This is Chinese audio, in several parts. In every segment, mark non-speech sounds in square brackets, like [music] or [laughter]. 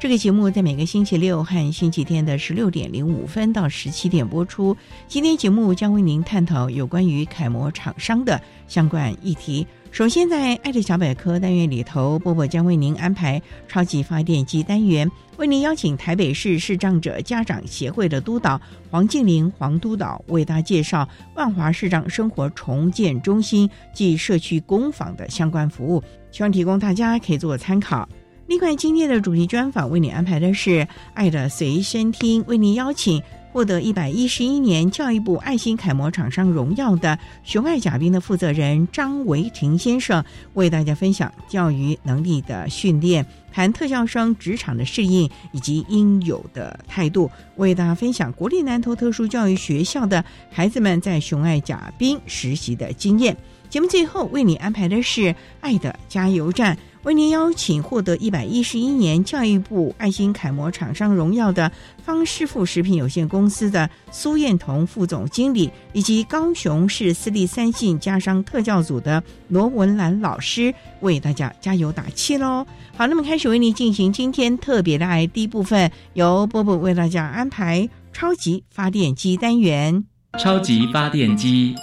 这个节目在每个星期六和星期天的十六点零五分到十七点播出。今天节目将为您探讨有关于楷模厂商的相关议题。首先，在爱的小百科单元里头，波波将为您安排超级发电机单元，为您邀请台北市视障者家长协会的督导黄静玲黄督导为大家介绍万华视障生活重建中心及社区工坊的相关服务，希望提供大家可以做参考。另外，今天的主题专访为你安排的是《爱的随身听》，为您邀请获得一百一十一年教育部爱心楷模厂商荣耀的雄爱甲兵的负责人张维廷先生，为大家分享教育能力的训练，谈特教生职场的适应以及应有的态度，为大家分享国立南投特殊教育学校的孩子们在雄爱甲兵实习的经验。节目最后为你安排的是《爱的加油站》。为您邀请获得一百一十一年教育部爱心楷模厂商荣耀的方师傅食品有限公司的苏燕彤副总经理，以及高雄市私立三信家商特教组的罗文兰老师，为大家加油打气喽！好，那么开始为您进行今天特别的爱第一部分，由波波为大家安排超级发电机单元。超级发电机，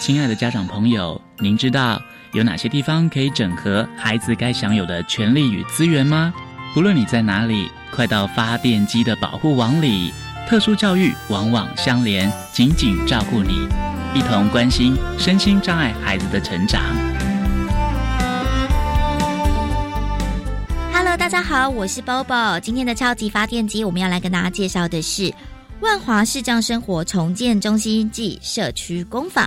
亲爱的家长朋友，您知道？有哪些地方可以整合孩子该享有的权利与资源吗？不论你在哪里，快到发电机的保护网里。特殊教育网网相连，紧紧照顾你，一同关心身心障碍孩子的成长。Hello，大家好，我是 Bobo。今天的超级发电机，我们要来跟大家介绍的是万华视障生活重建中心暨社区工坊。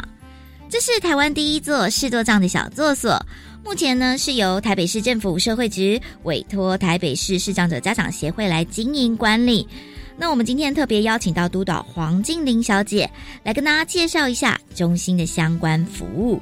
这是台湾第一座视作障的小作所，目前呢是由台北市政府社会局委托台北市视障者家长协会来经营管理。那我们今天特别邀请到督导黄静玲小姐来跟大家介绍一下中心的相关服务。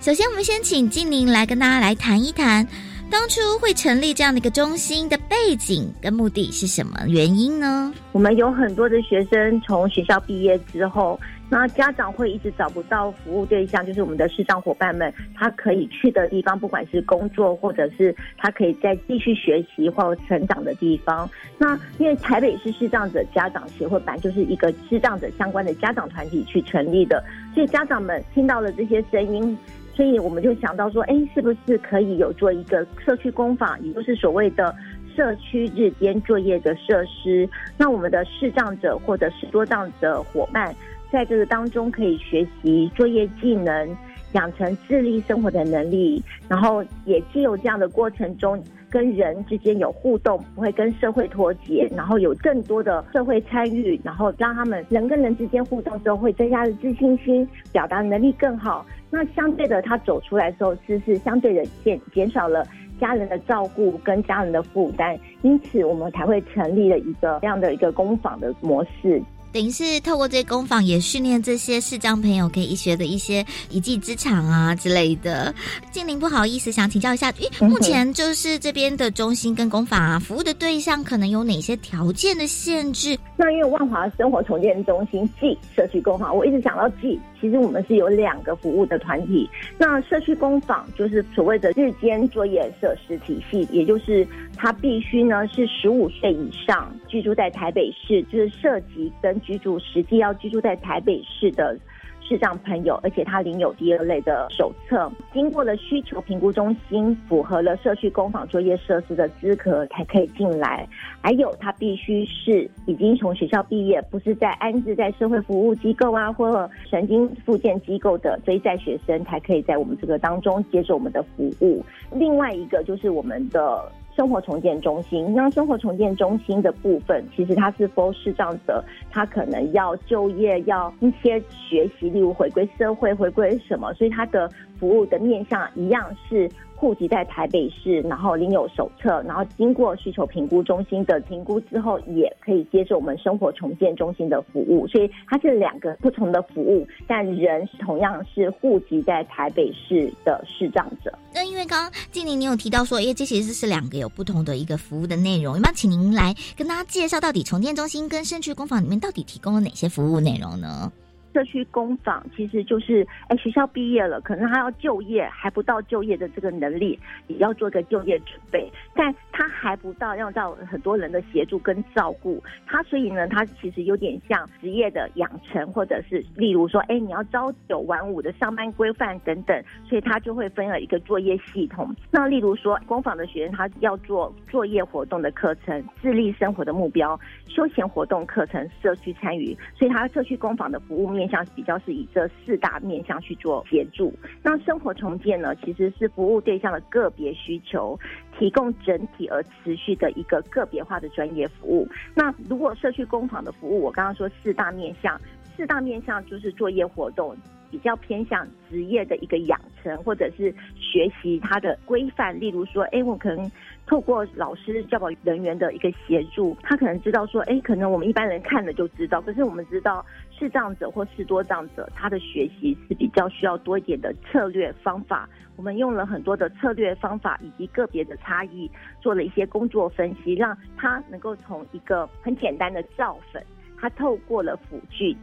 首先，我们先请静玲来跟大家来谈一谈，当初会成立这样的一个中心的背景跟目的是什么原因呢？我们有很多的学生从学校毕业之后。那家长会一直找不到服务对象，就是我们的视障伙伴们，他可以去的地方，不管是工作，或者是他可以再继续学习或成长的地方。那因为台北市视障者家长协会本来就是一个视障者相关的家长团体去成立的，所以家长们听到了这些声音，所以我们就想到说，哎，是不是可以有做一个社区工坊，也就是所谓的社区日间作业的设施？那我们的视障者或者是多障者伙伴。在这个当中，可以学习作业技能，养成自立生活的能力，然后也既有这样的过程中，跟人之间有互动，不会跟社会脱节，然后有更多的社会参与，然后让他们人跟人之间互动之后，会增加的自信心，表达能力更好。那相对的，他走出来的时候，是是相对的减减少了家人的照顾跟家人的负担，因此我们才会成立了一个这样的一个工坊的模式。等于是透过这些工坊，也训练这些视障朋友可以学的一些一技之长啊之类的。静玲，不好意思，想请教一下，诶，目前就是这边的中心跟工坊啊，服务的对象可能有哪些条件的限制？那因为万华生活重建中心暨社区工坊，我一直想到暨，其实我们是有两个服务的团体。那社区工坊就是所谓的日间作业设施体系，也就是它必须呢是十五岁以上，居住在台北市，就是涉及跟居住实际要居住在台北市的。视障朋友，而且他领有第二类的手册，经过了需求评估中心，符合了社区工坊作业设施的资格才可以进来。还有，他必须是已经从学校毕业，不是在安置在社会服务机构啊，或神经复健机构的非在学生，才可以在我们这个当中接受我们的服务。另外一个就是我们的。生活重建中心，那生活重建中心的部分，其实它是 for 视障者，他可能要就业，要一些学习，例如回归社会，回归什么，所以它的服务的面向一样是。户籍在台北市，然后领有手册，然后经过需求评估中心的评估之后，也可以接受我们生活重建中心的服务。所以它是两个不同的服务，但人同样是户籍在台北市的视障者。那因为刚刚静玲你有提到说，哎，这其实是两个有不同的一个服务的内容，有没有请您来跟大家介绍到底重建中心跟社区工坊里面到底提供了哪些服务内容呢？社区工坊其实就是，哎，学校毕业了，可能他要就业，还不到就业的这个能力，也要做个就业准备，但他还不到要到很多人的协助跟照顾他，所以呢，他其实有点像职业的养成，或者是例如说，哎，你要朝九晚五的上班规范等等，所以他就会分了一个作业系统。那例如说，工坊的学生他要做作业活动的课程、自立生活的目标、休闲活动课程、社区参与，所以他社区工坊的服务面。面向比较是以这四大面向去做协助。那生活重建呢，其实是服务对象的个别需求，提供整体而持续的一个个别化的专业服务。那如果社区工坊的服务，我刚刚说四大面向，四大面向就是作业活动。比较偏向职业的一个养成，或者是学习它的规范。例如说，哎，我可能透过老师教保人员的一个协助，他可能知道说，哎，可能我们一般人看了就知道。可是我们知道视障者或视多障者，他的学习是比较需要多一点的策略方法。我们用了很多的策略方法以及个别的差异，做了一些工作分析，让他能够从一个很简单的造粉，他透过了辅具。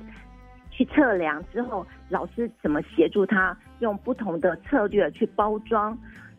去测量之后，老师怎么协助他用不同的策略去包装，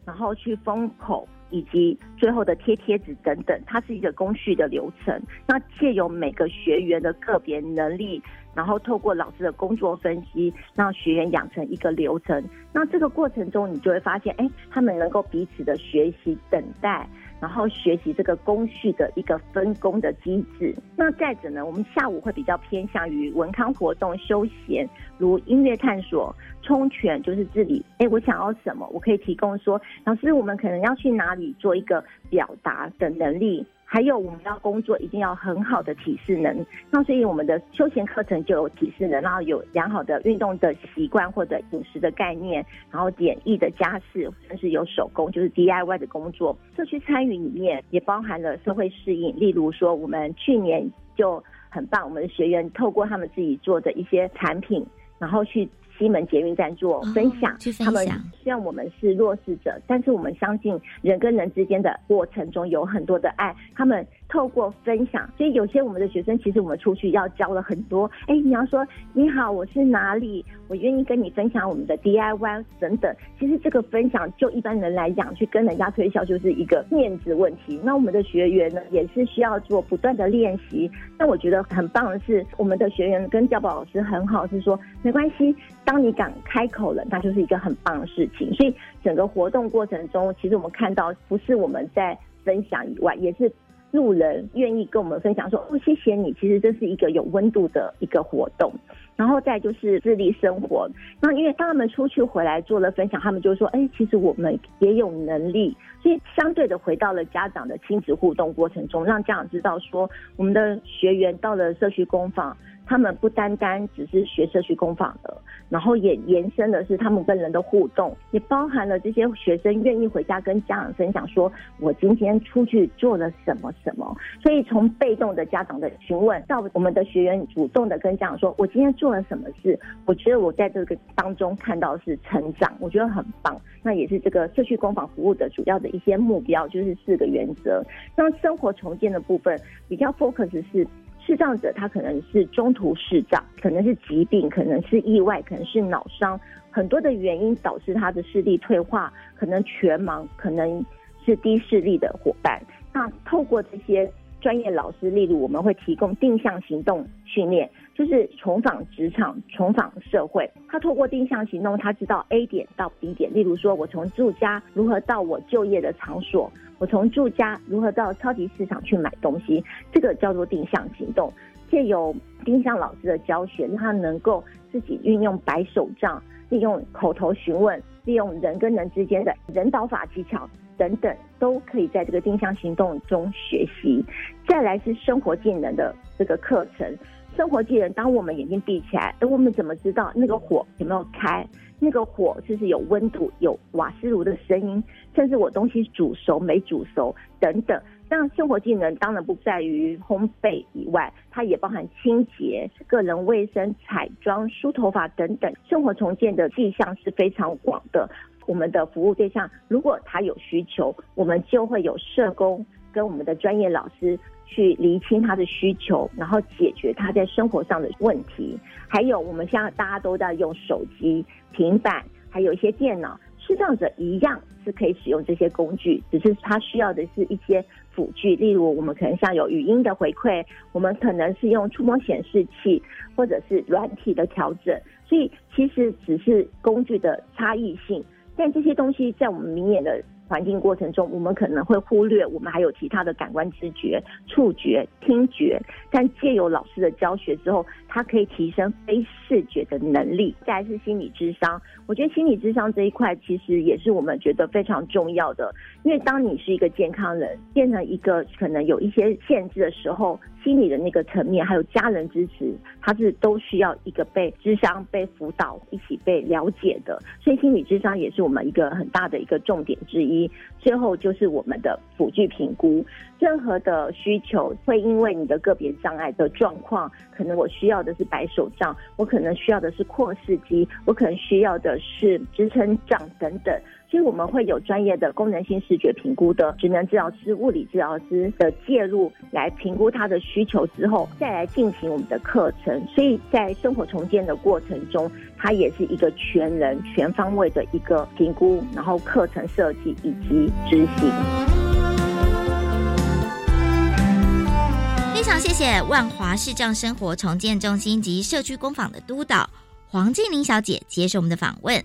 然后去封口，以及最后的贴贴纸等等，它是一个工序的流程。那借由每个学员的个别能力，然后透过老师的工作分析，让学员养成一个流程。那这个过程中，你就会发现，哎，他们能够彼此的学习、等待。然后学习这个工序的一个分工的机制。那再者呢，我们下午会比较偏向于文康活动、休闲，如音乐探索、冲拳，就是自己哎，我想要什么，我可以提供说，老师，我们可能要去哪里做一个表达的能力。还有我们要工作一定要很好的体适能，那所以我们的休闲课程就有体适能，然后有良好的运动的习惯或者饮食的概念，然后简易的家事，甚至有手工就是 DIY 的工作。社区参与里面也包含了社会适应，例如说我们去年就很棒，我们的学员透过他们自己做的一些产品，然后去。西门捷运站做分享，他们虽然我们是弱势者，但是我们相信人跟人之间的过程中有很多的爱。他们透过分享，所以有些我们的学生，其实我们出去要教了很多。哎，你要说你好，我是哪里？我愿意跟你分享我们的 DIY 等等。其实这个分享，就一般人来讲，去跟人家推销就是一个面子问题。那我们的学员呢，也是需要做不断的练习。那我觉得很棒的是，我们的学员跟教宝老师很好，是说没关系。当你敢开口了，那就是一个很棒的事情。所以整个活动过程中，其实我们看到不是我们在分享以外，也是路人愿意跟我们分享说：“哦，谢谢你。”其实这是一个有温度的一个活动。然后再就是自立生活。那因为当他们出去回来做了分享，他们就说：“哎，其实我们也有能力。”所以相对的回到了家长的亲子互动过程中，让家长知道说，我们的学员到了社区工坊。他们不单单只是学社区工坊的，然后也延伸的是他们跟人的互动，也包含了这些学生愿意回家跟家长分享，说我今天出去做了什么什么。所以从被动的家长的询问，到我们的学员主动的跟家长说，我今天做了什么事，我觉得我在这个当中看到是成长，我觉得很棒。那也是这个社区工坊服务的主要的一些目标，就是四个原则。那生活重建的部分比较 focus 是。视障者他可能是中途视障，可能是疾病，可能是意外，可能是脑伤，很多的原因导致他的视力退化，可能全盲，可能是低视力的伙伴。那透过这些专业老师，例如我们会提供定向行动训练。就是重访职场，重访社会。他透过定向行动，他知道 A 点到 B 点。例如说，我从住家如何到我就业的场所，我从住家如何到超级市场去买东西，这个叫做定向行动。借由定向老师的教学，他能够自己运用白手杖，利用口头询问，利用人跟人之间的人导法技巧等等，都可以在这个定向行动中学习。再来是生活技能的这个课程。生活技能，当我们眼睛闭起来，而我们怎么知道那个火有没有开？那个火是不是有温度、有瓦斯炉的声音，甚至我东西煮熟没煮熟等等。那生活技能当然不在于烘焙以外，它也包含清洁、个人卫生、彩妆、梳头发等等。生活重建的迹象是非常广的。我们的服务对象，如果他有需求，我们就会有社工跟我们的专业老师。去厘清他的需求，然后解决他在生活上的问题。还有，我们现在大家都在用手机、平板，还有一些电脑，视障者一样是可以使用这些工具，只是他需要的是一些辅具，例如我们可能像有语音的回馈，我们可能是用触摸显示器，或者是软体的调整。所以，其实只是工具的差异性，但这些东西在我们明眼的。环境过程中，我们可能会忽略我们还有其他的感官知觉、触觉、听觉，但借由老师的教学之后，它可以提升非视觉的能力。再来是心理智商，我觉得心理智商这一块其实也是我们觉得非常重要的，因为当你是一个健康人，变成一个可能有一些限制的时候。心理的那个层面，还有家人支持，他是都需要一个被智商、被辅导、一起被了解的。所以，心理智商也是我们一个很大的一个重点之一。最后就是我们的辅具评估，任何的需求会因为你的个别障碍的状况，可能我需要的是白手杖，我可能需要的是扩视机，我可能需要的是支撑杖等等。所以我们会有专业的功能性视觉评估的职能治疗师、物理治疗师的介入，来评估他的需求之后，再来进行我们的课程。所以在生活重建的过程中，它也是一个全人、全方位的一个评估，然后课程设计以及执行。非常谢谢万华视障生活重建中心及社区工坊的督导黄静玲小姐接受我们的访问。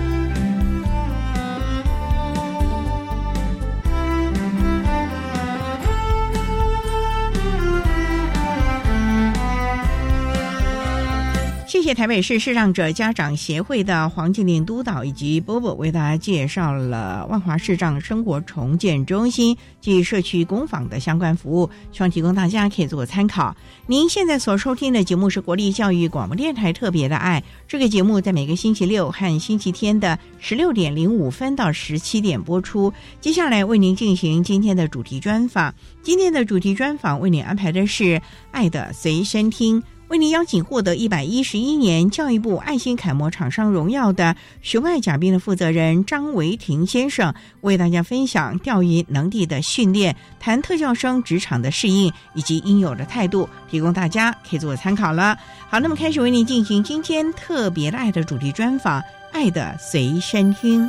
谢谢台北市视障者家长协会的黄静玲督导以及波波为大家介绍了万华视障生活重建中心及社区工坊的相关服务，希望提供大家可以做参考。您现在所收听的节目是国立教育广播电台特别的爱，这个节目在每个星期六和星期天的十六点零五分到十七点播出。接下来为您进行今天的主题专访，今天的主题专访为您安排的是《爱的随身听》。为您邀请获得一百一十一年教育部爱心楷模厂商荣耀的熊爱甲兵的负责人张维廷先生，为大家分享钓鱼能力的训练，谈特教生职场的适应以及应有的态度，提供大家可以做参考了。好，那么开始为您进行今天特别的爱的主题专访，《爱的随身听》。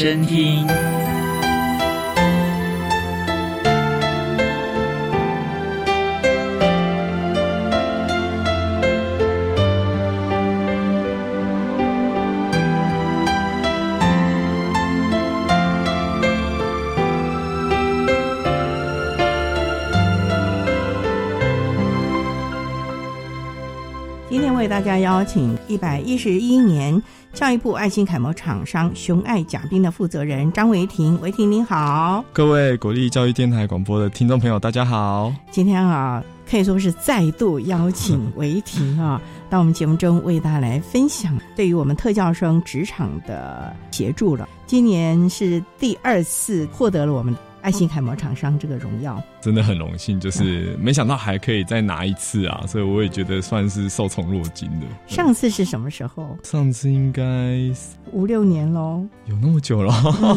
身听。邀请一百一十一年教育部爱心楷模厂商熊爱甲兵的负责人张维婷，维婷您好，各位国立教育电台广播的听众朋友，大家好。今天啊，可以说是再度邀请维婷啊，[laughs] 到我们节目中为大家来分享对于我们特教生职场的协助了。今年是第二次获得了我们。爱心楷模厂商这个荣耀真的很荣幸，就是没想到还可以再拿一次啊，所以我也觉得算是受宠若惊的。上次是什么时候？上次应该五六年喽，有那么久了。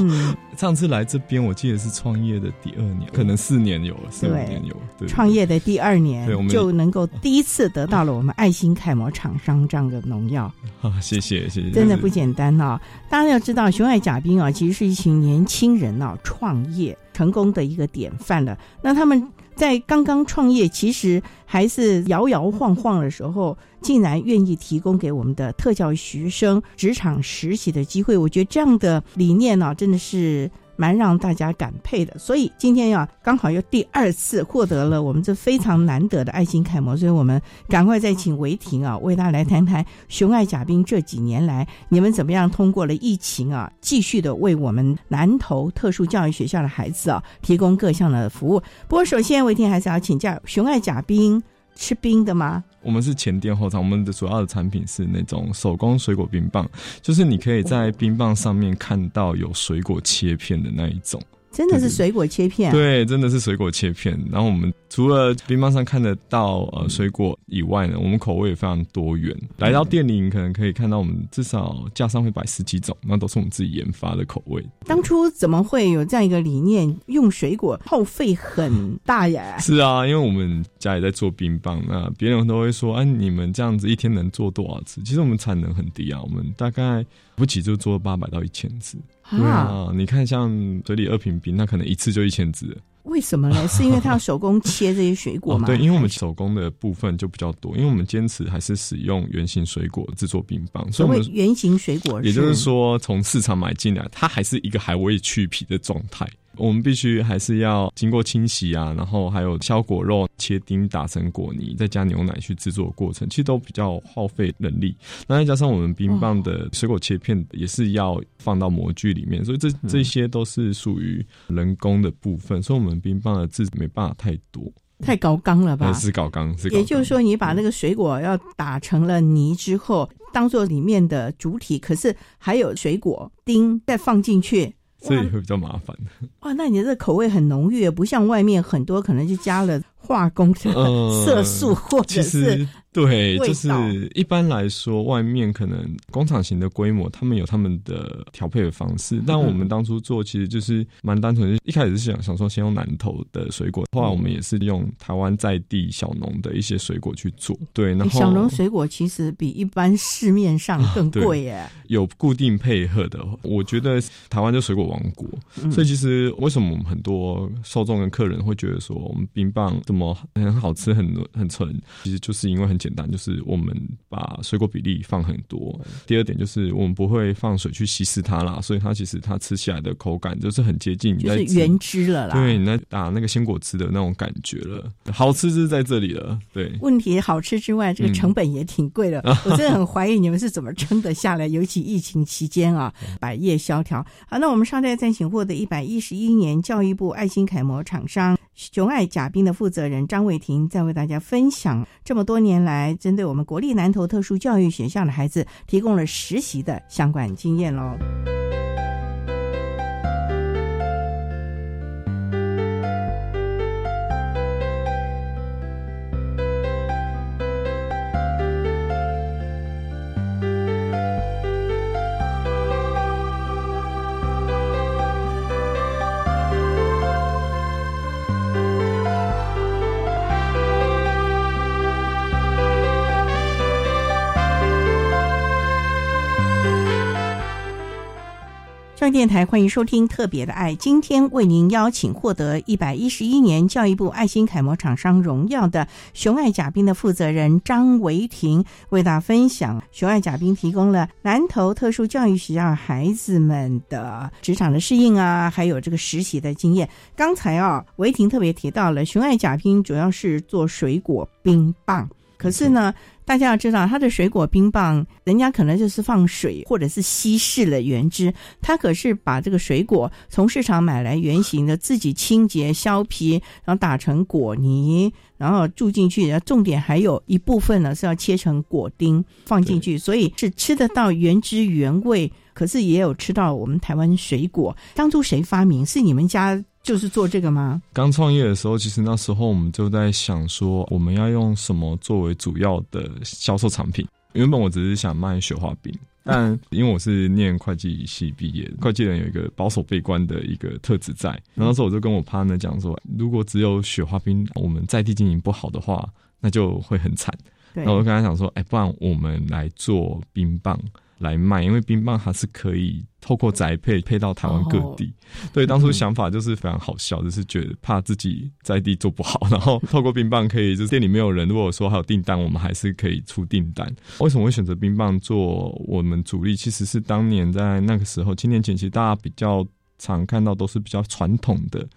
[laughs] 上次来这边，我记得是创业的第二年，可能四年有了，四五年有。对，创业的第二年，对，我们就能够第一次得到了我们爱心楷模厂商这样的荣耀。[laughs] 啊，谢谢谢谢，真的不简单啊！大家要知道，熊爱甲兵啊，其实是一群年轻人啊，创业。成功的一个典范了。那他们在刚刚创业，其实还是摇摇晃晃的时候，竟然愿意提供给我们的特教学生职场实习的机会。我觉得这样的理念呢，真的是。蛮让大家感佩的，所以今天呀，刚好又第二次获得了我们这非常难得的爱心楷模，所以我们赶快再请维婷啊，为大家来谈谈熊爱甲兵这几年来你们怎么样通过了疫情啊，继续的为我们南投特殊教育学校的孩子啊提供各项的服务。不过，首先维婷还是要请教熊爱甲兵。吃冰的吗？我们是前店后厂，我们的主要的产品是那种手工水果冰棒，就是你可以在冰棒上面看到有水果切片的那一种。真的是水果切片，对，真的是水果切片。然后我们除了冰棒上看得到呃水果以外呢，我们口味也非常多元。来到店里，你可能可以看到我们至少架上会摆十几种，那都是我们自己研发的口味。当初怎么会有这样一个理念？用水果耗费很大呀。是啊，因为我们家里在做冰棒，那别人都会说：“哎，你们这样子一天能做多少次？”其实我们产能很低啊，我们大概不起就做八百到一千次。对啊，你看像嘴里二品冰，那可能一次就一千只。为什么呢？[laughs] 是因为他要手工切这些水果吗？对，因为我们手工的部分就比较多，因为我们坚持还是使用圆形水果制作冰棒。所以圆形水果，也就是说从市场买进来，它还是一个还未去皮的状态。我们必须还是要经过清洗啊，然后还有削果肉、切丁、打成果泥，再加牛奶去制作过程，其实都比较耗费人力。那再加上我们冰棒的水果切片也是要放到模具里面，所以这这些都是属于人工的部分，所以我们冰棒的字没办法太多，太高刚了吧？是高刚，是。也就是说，你把那个水果要打成了泥之后，当做里面的主体，可是还有水果丁再放进去。所以会比较麻烦。哇，那你这口味很浓郁，不像外面很多可能就加了化工的色素或者是。对，就是一般来说，外面可能工厂型的规模，他们有他们的调配的方式。但我们当初做，其实就是蛮单纯，一开始是想想说先用南投的水果，后来我们也是用台湾在地小农的一些水果去做。对，然后小农水果其实比一般市面上更贵耶。有固定配合的，我觉得台湾就水果王国，所以其实为什么我们很多受众跟客人会觉得说我们冰棒这么很好吃、很很纯，其实就是因为很。简单就是我们把水果比例放很多。第二点就是我们不会放水去稀释它啦，所以它其实它吃起来的口感就是很接近就是原汁了啦。对，你在打那个鲜果汁的那种感觉了，好吃是在这里了。对，问题好吃之外，这个成本也挺贵的。我真的很怀疑你们是怎么撑得下来，尤其疫情期间啊，[laughs] 百业萧条。好，那我们稍待再请获得一百一十一年教育部爱心楷模厂商。熊爱甲兵的负责人张伟婷在为大家分享这么多年来针对我们国立南投特殊教育学校的孩子提供了实习的相关经验喽。中央电台欢迎收听《特别的爱》，今天为您邀请获得一百一十一年教育部爱心楷模厂商荣耀的熊爱甲兵的负责人张维婷，为大家分享熊爱甲兵提供了南投特殊教育学校孩子们的职场的适应啊，还有这个实习的经验。刚才啊，维婷特别提到了熊爱甲兵主要是做水果冰棒。可是呢，大家要知道，它的水果冰棒，人家可能就是放水或者是稀释了原汁，它可是把这个水果从市场买来原形的，自己清洁削皮，然后打成果泥，然后注进去。然后重点还有一部分呢是要切成果丁放进去，所以是吃得到原汁原味。可是也有吃到我们台湾水果。当初谁发明？是你们家就是做这个吗？刚创业的时候，其实那时候我们就在想说，我们要用什么作为主要的销售产品。原本我只是想卖雪花冰，[laughs] 但因为我是念会计系毕业，会计人有一个保守悲观的一个特质在。然后那时候我就跟我 partner 讲说，如果只有雪花冰，我们在地经营不好的话，那就会很惨。那我就跟他讲说，哎，不然我们来做冰棒。来卖，因为冰棒它是可以透过宅配配到台湾各地。对，当初想法就是非常好笑，就是觉得怕自己在地做不好，然后透过冰棒可以，就是店里没有人，如果说还有订单，我们还是可以出订单。为什么会选择冰棒做我们主力？其实是当年在那个时候，七年前，其实大家比较。常看到都是比较传统的，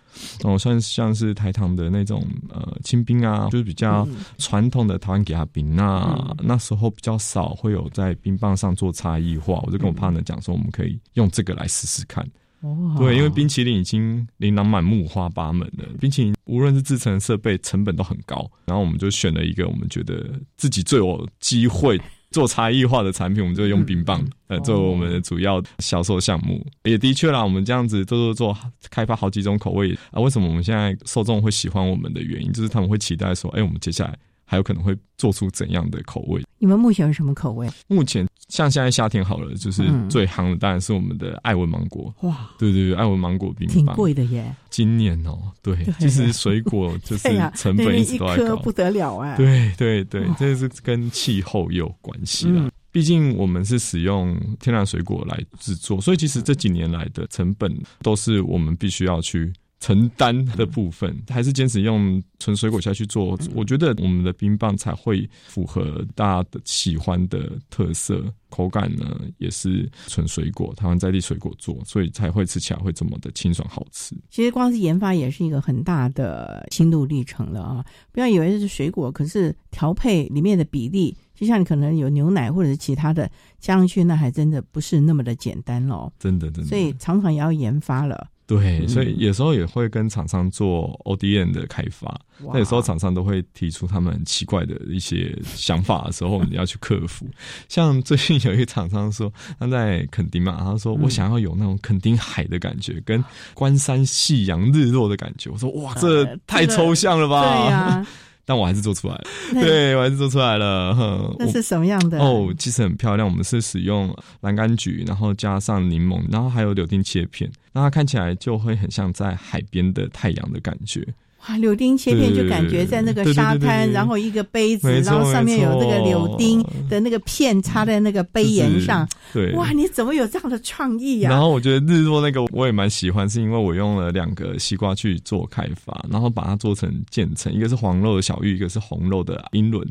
哦，像像是台糖的那种呃清冰啊，就是比较传统的台湾给他冰啊。那时候比较少会有在冰棒上做差异化，我就跟我 partner 讲说，我们可以用这个来试试看。哦，对，因为冰淇淋已经琳琅满目、五花八门了，冰淇淋无论是制成设备成本都很高，然后我们就选了一个我们觉得自己最有机会。做差异化的产品，我们就用冰棒呃作为我们的主要销售项目。也的确啦，我们这样子做做做，开发好几种口味啊。为什么我们现在受众会喜欢我们的原因，就是他们会期待说，哎，我们接下来。还有可能会做出怎样的口味？你们目前有什么口味？目前像现在夏天好了，就是最夯的当然是我们的艾文芒果。哇，对对对，艾文芒果冰棒挺贵的耶。今年哦，对，其实水果就是成本一直都在高，不得了哎。对对对，这是跟气候有关系啦。毕竟我们是使用天然水果来制作，所以其实这几年来的成本都是我们必须要去。承担的部分还是坚持用纯水果下去做，我觉得我们的冰棒才会符合大家的喜欢的特色，口感呢也是纯水果，台湾在地水果做，所以才会吃起来会这么的清爽好吃。其实光是研发也是一个很大的心路历程了啊！不要以为是水果，可是调配里面的比例，就像你可能有牛奶或者是其他的加上去，那还真的不是那么的简单喽。真的真的，所以常常也要研发了。对，所以有时候也会跟厂商做 ODM 的开发，那有时候厂商都会提出他们很奇怪的一些想法的时候，你要去克服。[laughs] 像最近有一个厂商说，他在垦丁嘛，他说我想要有那种垦丁海的感觉，跟关山夕阳日落的感觉。我说哇，这太抽象了吧？对呀。[laughs] 但我还是做出来了，对我还是做出来了。那是什么样的？哦，其实很漂亮。我们是使用蓝柑橘，然后加上柠檬，然后还有柳丁切片，那它看起来就会很像在海边的太阳的感觉。哇，柳丁切片就感觉在那个沙滩，然后一个杯子，然后上面有那个柳丁的那个片插在那个杯沿上。对，哇，你怎么有这样的创意呀？然后我觉得日落那个我也蛮喜欢，是因为我用了两个西瓜去做开发，然后把它做成渐层，一个是黄肉的小玉，一个是红肉的英伦。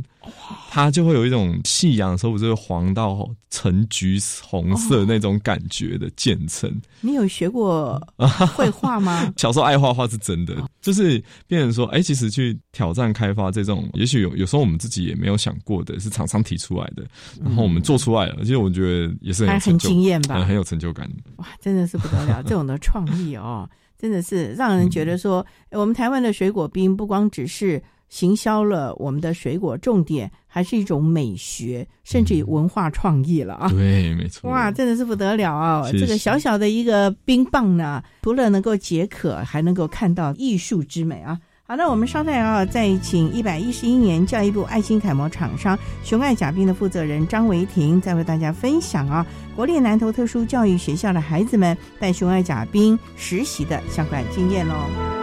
它就会有一种夕阳的时候，不是黄到橙橘红色那种感觉的渐层。你有学过绘画吗？[laughs] 小时候爱画画是真的，就是变成说，哎，其实去挑战开发这种，也许有有时候我们自己也没有想过的，是厂商提出来的，然后我们做出来了，其实我觉得也是很很惊艳吧，很有成就感。哇，真的是不得了，这种的创意哦，真的是让人觉得说，我们台湾的水果冰不光只是。行销了我们的水果，重点还是一种美学，甚至于文化创意了啊！对，没错。哇，真的是不得了啊！这个小小的一个冰棒呢，除了能够解渴，还能够看到艺术之美啊！好，那我们稍待啊，再请一百一十一年教育部爱心楷模厂商熊爱甲冰的负责人张维婷，再为大家分享啊，国立南投特殊教育学校的孩子们带熊爱甲冰实习的相关经验喽。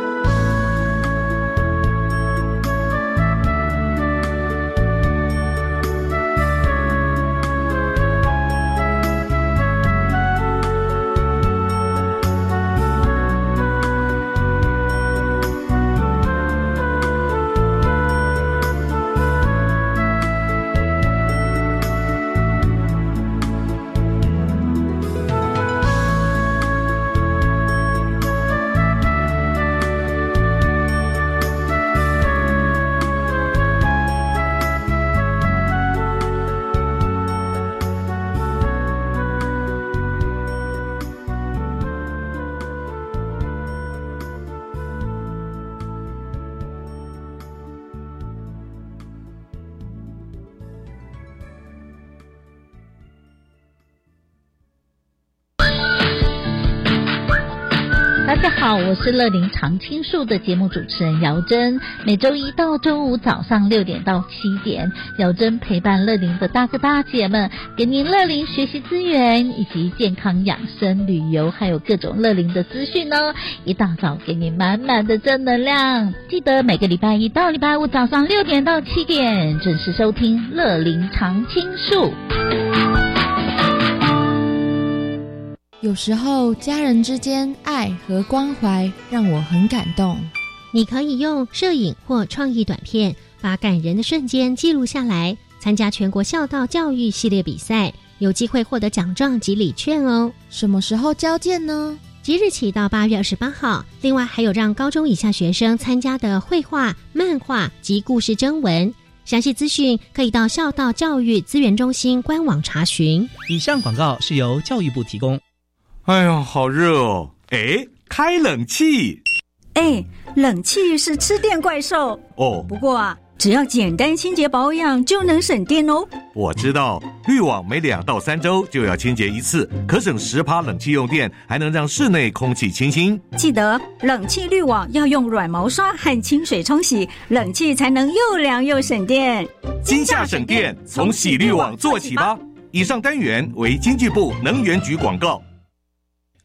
是乐龄常青树的节目主持人姚珍。每周一到周五早上六点到七点，姚珍陪伴乐龄的大哥大姐们，给您乐龄学习资源以及健康养生、旅游，还有各种乐龄的资讯哦。一大早给你满满的正能量，记得每个礼拜一到礼拜五早上六点到七点准时收听乐龄常青树。有时候，家人之间爱和关怀让我很感动。你可以用摄影或创意短片，把感人的瞬间记录下来。参加全国孝道教育系列比赛，有机会获得奖状及礼券哦。什么时候交件呢？即日起到八月二十八号。另外，还有让高中以下学生参加的绘画、漫画及故事征文。详细资讯可以到孝道教育资源中心官网查询。以上广告是由教育部提供。哎呀，好热哦！哎，开冷气。哎，冷气是吃电怪兽哦。不过啊，只要简单清洁保养就能省电哦。我知道，滤网每两到三周就要清洁一次，可省十趴冷气用电，还能让室内空气清新。记得冷气滤网要用软毛刷和清水冲洗，冷气才能又凉又省电。今夏省电，从洗滤网做起吧。以上单元为经济部能源局广告。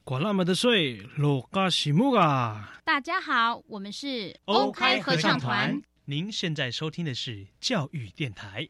管那么的水，落嘎西木啊！大家好，我们是欧开合唱团。您现在收听的是教育电台。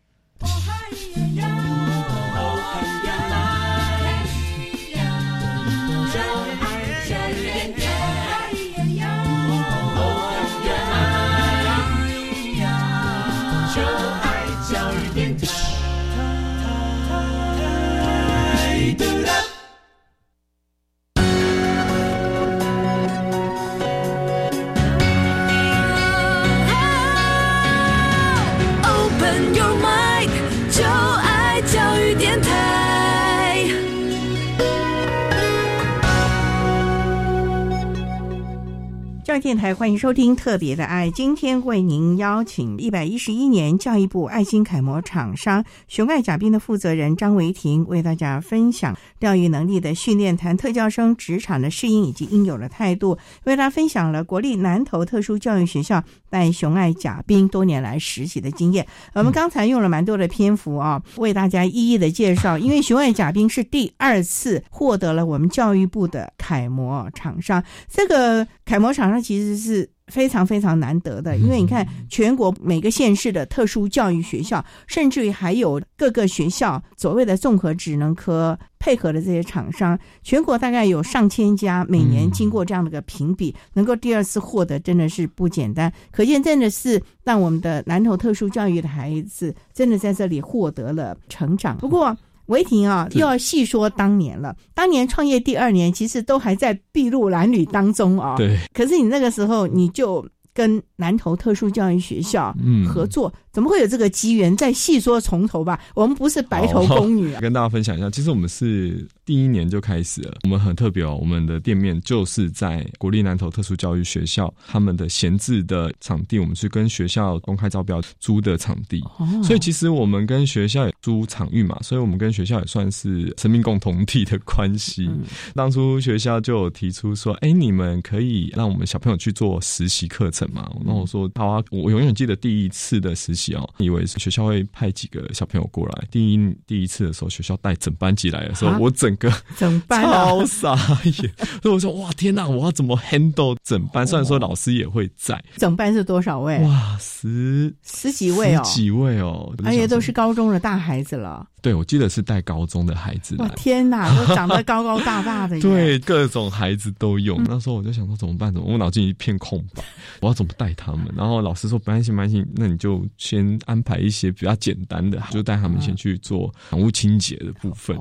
教育电台欢迎收听特别的爱，今天为您邀请一百一十一年教育部爱心楷模厂商雄爱甲兵的负责人张维婷为大家分享教育能力的训练，谈特教生职场的适应以及应有的态度，为大家分享了国立南投特殊教育学校带雄爱甲兵多年来实习的经验。我们刚才用了蛮多的篇幅啊，为大家一一的介绍，因为雄爱甲兵是第二次获得了我们教育部的楷模厂商，这个楷模厂商。其实是非常非常难得的，因为你看，全国每个县市的特殊教育学校，甚至于还有各个学校所谓的综合职能科配合的这些厂商，全国大概有上千家，每年经过这样的个评比，能够第二次获得，真的是不简单。可见，真的是让我们的南投特殊教育的孩子，真的在这里获得了成长。不过，维亭啊，又要细说当年了。当年创业第二年，其实都还在筚路蓝缕当中啊。对。可是你那个时候，你就跟南投特殊教育学校合作。怎么会有这个机缘？再细说从头吧。我们不是白头宫女啊。跟大家分享一下，其实我们是第一年就开始了。我们很特别哦，我们的店面就是在国立南投特殊教育学校他们的闲置的场地，我们是跟学校公开招标租的场地。所以其实我们跟学校也租场域嘛，所以我们跟学校也算是生命共同体的关系。当初学校就有提出说：“哎，你们可以让我们小朋友去做实习课程嘛？”那我说：“好啊！”我永远记得第一次的实习哦。以为是学校会派几个小朋友过来。第一第一次的时候，学校带整班级来的时候，我整个 [laughs] 整班超傻眼。所以我说：“哇，天哪！我要怎么 handle 整班？”虽然说老师也会在，整班是多少位？哇，十十几位哦，几位哦，而且都是高中的大孩子了。对，我记得是带高中的孩子来。天哪，[laughs] 都长得高高大大的。对，各种孩子都有。那时候我就想说怎么办？怎么？我脑筋一片空白，我要怎么带他们？然后老师说：“不担心，不担心，那你就先安排一些比较简单的，就带他们先去做房屋清洁的部分。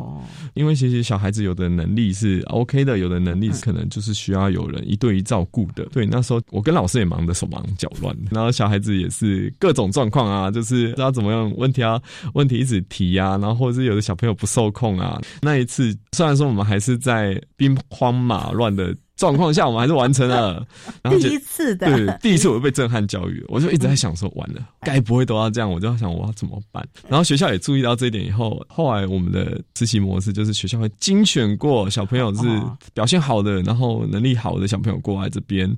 因为其实小孩子有的能力是 OK 的，有的能力可能就是需要有人一对一照顾的。对，那时候我跟老师也忙得手忙脚乱，然后小孩子也是各种状况啊，就是不知道怎么样，问题啊，问题一直提呀。然后或者是有的小朋友不受控啊。那一次虽然说我们还是在兵荒马乱的。状况下，我们还是完成了。[laughs] 第一次的，对，第一次我就被震撼教育，我就一直在想说，完了，该不会都要这样？我就要想我要怎么办。然后学校也注意到这一点以后，后来我们的实习模式就是学校会精选过小朋友是表现好的，然后能力好的小朋友过来这边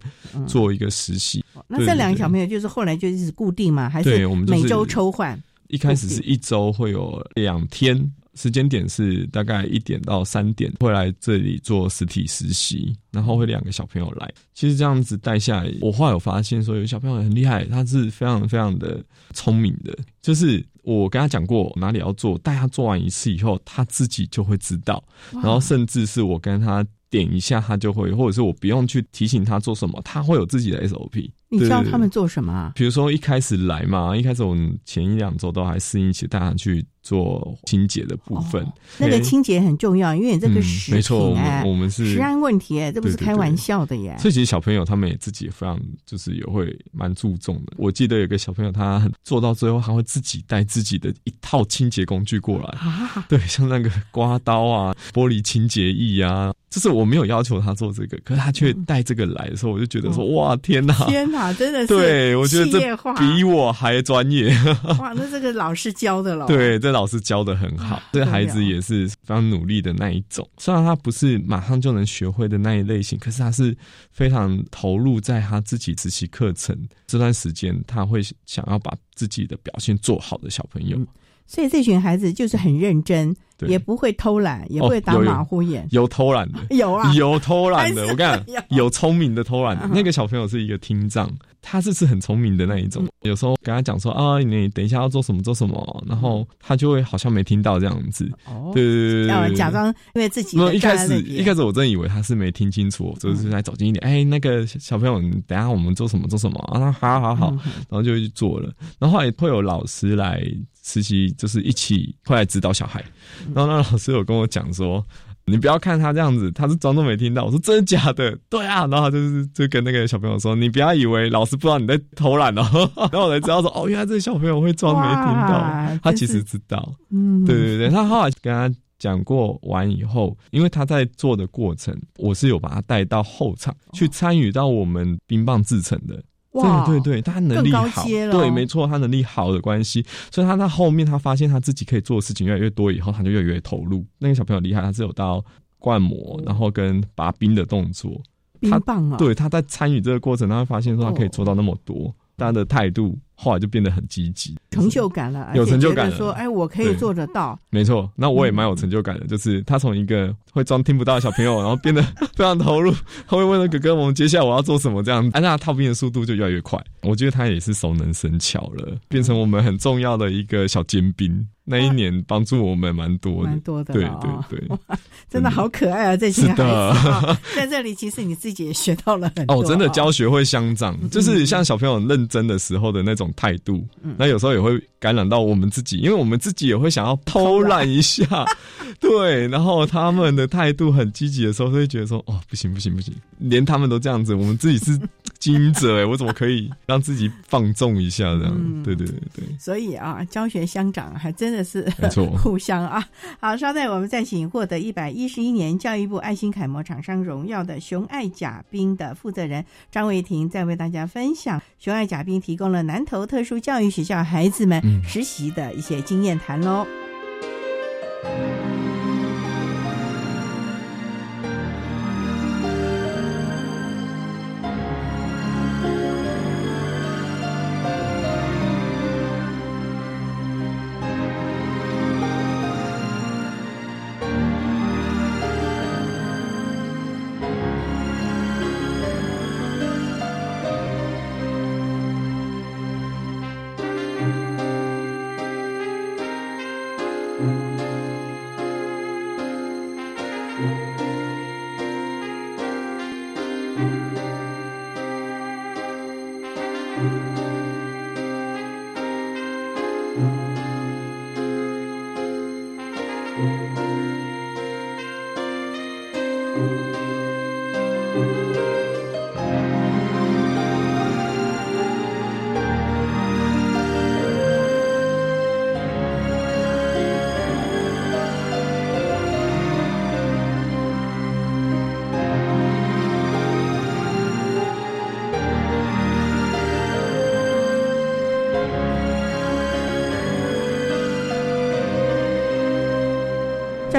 做一个实习。那这两个小朋友就是后来就一直固定嘛？还是每周抽换？一开始是一周会有两天。时间点是大概一点到三点，会来这里做实体实习，然后会两个小朋友来。其实这样子带下来，我后来有发现说，有小朋友很厉害，他是非常非常的聪明的。就是我跟他讲过哪里要做，带他做完一次以后，他自己就会知道。然后甚至是我跟他点一下，他就会，或者是我不用去提醒他做什么，他会有自己的 SOP。你知道他们做什么啊？比如说一开始来嘛，一开始我们前一两周都还适应起带他去做清洁的部分。那个清洁很重要，因为这个食没错，我们我们是食安问题，这不是开玩笑的耶。所以其实小朋友他们也自己也非常就是也会蛮注重的。我记得有个小朋友他做到最后，他会自己带自己的一套清洁工具过来。[laughs] 对，像那个刮刀啊、玻璃清洁液啊，就是我没有要求他做这个，可是他却带这个来的时候，我就觉得说哇天哪，天哪！啊，真的是对，我觉得这比我还专业。哇，那这个老师教的了。对，这老师教的很好，这孩子也是非常努力的那一种。虽然他不是马上就能学会的那一类型，可是他是非常投入在他自己实习课程这段时间，他会想要把自己的表现做好的小朋友。所以这群孩子就是很认真。也不会偷懒，也不会打马虎眼。有偷懒的，[laughs] 有啊，有偷懒的。[laughs] 我跟你讲，有聪明的偷懒的。那个小朋友是一个听障，他是是很聪明的那一种。有时候跟他讲说啊，你等一下要做什么做什么，然后他就会好像没听到这样子。哦，对对对对，假装因为自己。一开始一开始我真的以为他是没听清楚，就是在走近一点。哎，那个小朋友，你等下我们做什么做什么啊？好好好，然后就去做了。然后后来会有老师来。实习就是一起会来指导小孩，然后那老师有跟我讲说：“你不要看他这样子，他是装作没听到。”我说：“真的假的？” [laughs] 对啊，然后就是就跟那个小朋友说：“你不要以为老师不知道你在偷懒哦。[laughs] ”然后我才知道说：“哦，原来这个小朋友会装没听到，他其实知道。”嗯，对对对，他后来跟他讲过完以后，因为他在做的过程，我是有把他带到后场去参与到我们冰棒制成的。对对对，他能力好，对，没错，他能力好的关系，所以他在后面他发现他自己可以做的事情越来越多以后，他就越来越投入。那个小朋友厉害，他是有到灌模，然后跟拔冰的动作，冰棒啊，对，他在参与这个过程，他会发现说他可以做到那么多，他的态度。后来就变得很积极，成就感了，有成就感，说哎，我可以做得到。没错，那我也蛮有成就感的，就是他从一个会装听不到的小朋友，[laughs] 然后变得非常投入，他会问哥哥，我们接下来我要做什么？这样，哎，那套兵的速度就越来越快。我觉得他也是熟能生巧了，变成我们很重要的一个小尖兵。那一年帮助我们蛮多的，蛮多的，对对 [laughs] 对，真的好可爱啊！这些孩子 [laughs] 在这里，其实你自己也学到了很多。哦，真的教学会相长，就是像小朋友认真的时候的那种态度，嗯那有时候也会感染到我们自己，因为我们自己也会想要偷懒一下，[laughs] 对。然后他们的态度很积极的时候，就会觉得说：“哦，不行不行不行，连他们都这样子，我们自己是经营者哎，我怎么可以让自己放纵一下这样？”对对对对。所以啊，教学相长还真的。是没错，互相啊。好，稍待，我们再请获得一百一十一年教育部爱心楷模厂商荣耀的熊爱甲兵的负责人张维婷，再为大家分享熊爱甲兵提供了南投特殊教育学校孩子们实习的一些经验谈喽。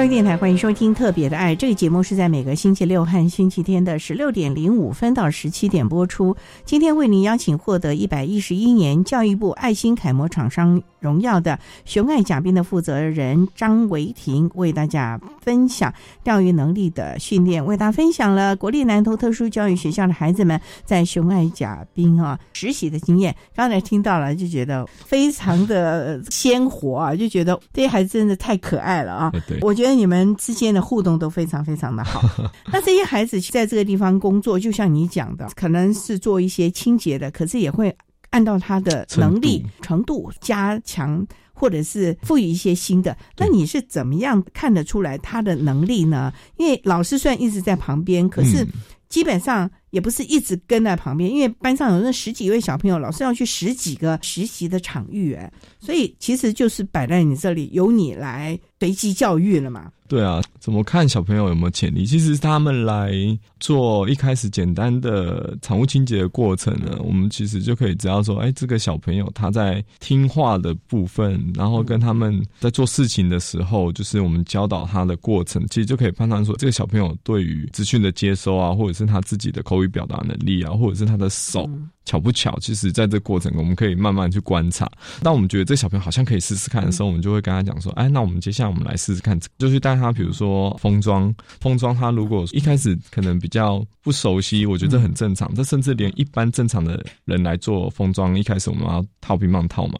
教育电台，欢迎收听《特别的爱》这个节目，是在每个星期六和星期天的十六点零五分到十七点播出。今天为您邀请获得一百一十一年教育部爱心楷模厂商荣耀的熊爱甲兵的负责人张维婷，为大家分享钓鱼能力的训练，为大家分享了国立南投特殊教育学校的孩子们在熊爱甲兵啊实习的经验。刚才听到了，就觉得非常的鲜活啊，就觉得这些孩子真的太可爱了啊！对，我觉得你们之间的互动都非常非常的好。[laughs] 那这些孩子在这个地方工作，就像你讲的，可能是做一些清洁的，可是也会按照他的能力程度加强，或者是赋予一些新的。那你是怎么样看得出来他的能力呢？因为老师虽然一直在旁边，可是基本上也不是一直跟在旁边，因为班上有那十几位小朋友，老师要去十几个实习的场域，哎，所以其实就是摆在你这里，由你来随机教育了嘛。对啊，怎么看小朋友有没有潜力？其实他们来做一开始简单的产物清洁的过程呢，我们其实就可以知道说，哎，这个小朋友他在听话的部分，然后跟他们在做事情的时候，就是我们教导他的过程，其实就可以判断说，这个小朋友对于资讯的接收啊，或者是他自己的口语表达能力啊，或者是他的手。巧不巧，其实在这过程我们可以慢慢去观察。当我们觉得这小朋友好像可以试试看的时候，我们就会跟他讲说：“哎，那我们接下来我们来试试看，就去带他，比如说封装。封装他如果一开始可能比较不熟悉，我觉得很正常。这甚至连一般正常的人来做封装，一开始我们要套乒乓套嘛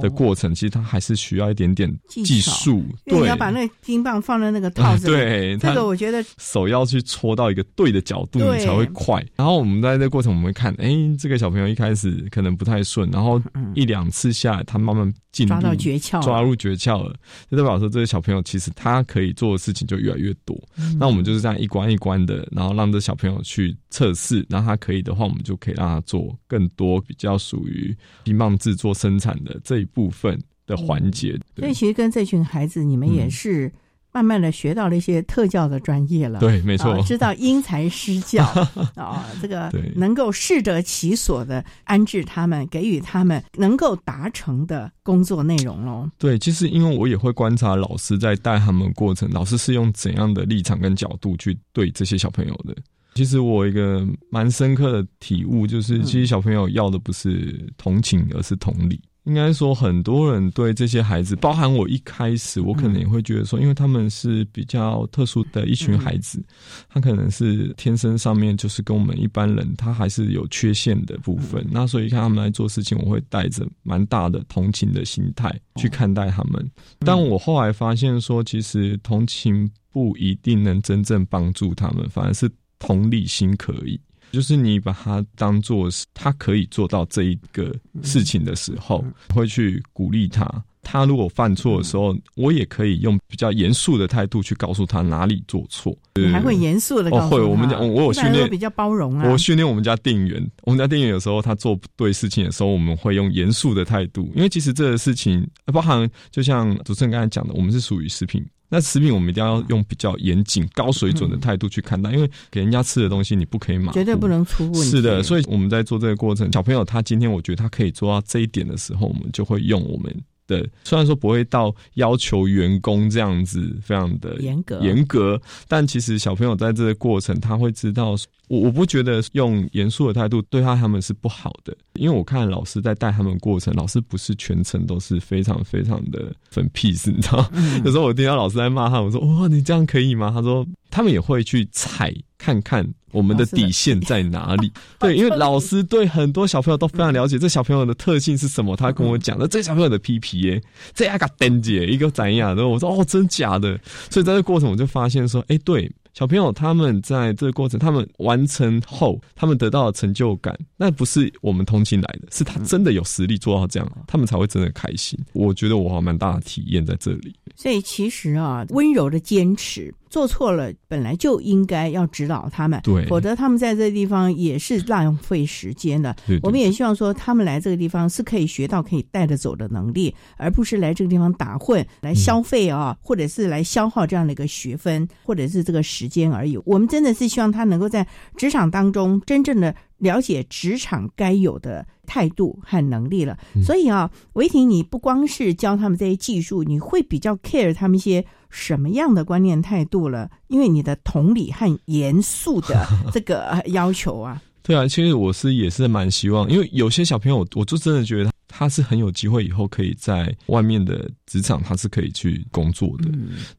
的过程，其实他还是需要一点点技术。对，要把那个冰棒放在那个套子。[laughs] 对，这个我觉得手要去戳到一个对的角度，你才会快。然后我们在这过程，我们会看，哎，这个小朋友一开始可能不太顺，然后一两次下来，他慢慢进抓到诀窍，抓入诀窍了，就代表说这个小朋友其实他可以做的事情就越来越多。那我们就是这样一关一关的，然后让这小朋友去测试，然后他可以的话，我们就可以让他做更多比较属于冰棒制作生产的这一部分的环节。所以其实跟这群孩子，你们也是。慢慢的学到了一些特教的专业了，对，没错，知道因材施教 [laughs] 啊，这个能够适得其所的安置他们，给予他们能够达成的工作内容喽。对，其实因为我也会观察老师在带他们过程，老师是用怎样的立场跟角度去对这些小朋友的。其实我一个蛮深刻的体悟就是，其实小朋友要的不是同情，而是同理。应该说，很多人对这些孩子，包含我一开始，我可能也会觉得说，因为他们是比较特殊的一群孩子，他可能是天生上面就是跟我们一般人，他还是有缺陷的部分。那所以看他们来做事情，我会带着蛮大的同情的心态去看待他们。但我后来发现说，其实同情不一定能真正帮助他们，反而是同理心可以。就是你把他当做是他可以做到这一个事情的时候，会去鼓励他。他如果犯错的时候，我也可以用比较严肃的态度去告诉他哪里做错。你还会严肃的告诉他？会，我们讲，我有训练比较包容啊。我训练我们家店员，我们家店员有时候他做不对事情的时候，我们会用严肃的态度，因为其实这个事情包含，就像主持人刚才讲的，我们是属于食品。那食品我们一定要用比较严谨、高水准的态度去看待，因为给人家吃的东西你不可以马绝对不能出问题。是的，所以我们在做这个过程，小朋友他今天我觉得他可以做到这一点的时候，我们就会用我们。对，虽然说不会到要求员工这样子非常的严格严格，但其实小朋友在这个过程，他会知道，我我不觉得用严肃的态度对他他们是不好的，因为我看老师在带他们过程，老师不是全程都是非常非常的粉屁事，你知道？有时候我听到老师在骂他，我说哇，你这样可以吗？他说他们也会去踩看看。我们的底线在哪里？[laughs] 对，因为老师对很多小朋友都非常了解，这小朋友的特性是什么？他跟我讲的，这小朋友的皮皮耶，这样个登姐一个怎样的？我说哦，真假的？所以在这过程我就发现说，哎，对。小朋友他们在这个过程，他们完成后，他们得到的成就感，那不是我们同情来的，是他真的有实力做到这样，他们才会真的开心。我觉得我还蛮大的体验在这里。所以其实啊，温柔的坚持，做错了本来就应该要指导他们，对，否则他们在这个地方也是浪费时间的。我们也希望说，他们来这个地方是可以学到可以带着走的能力，而不是来这个地方打混来消费啊，或者是来消耗这样的一个学分，或者是这个时。时间而已，我们真的是希望他能够在职场当中真正的了解职场该有的态度和能力了。所以啊，维婷，你不光是教他们这些技术，你会比较 care 他们一些什么样的观念态度了？因为你的同理和严肃的 [laughs] 这个要求啊。对啊，其实我是也是蛮希望，因为有些小朋友，我就真的觉得他是很有机会以后可以在外面的职场，他是可以去工作的。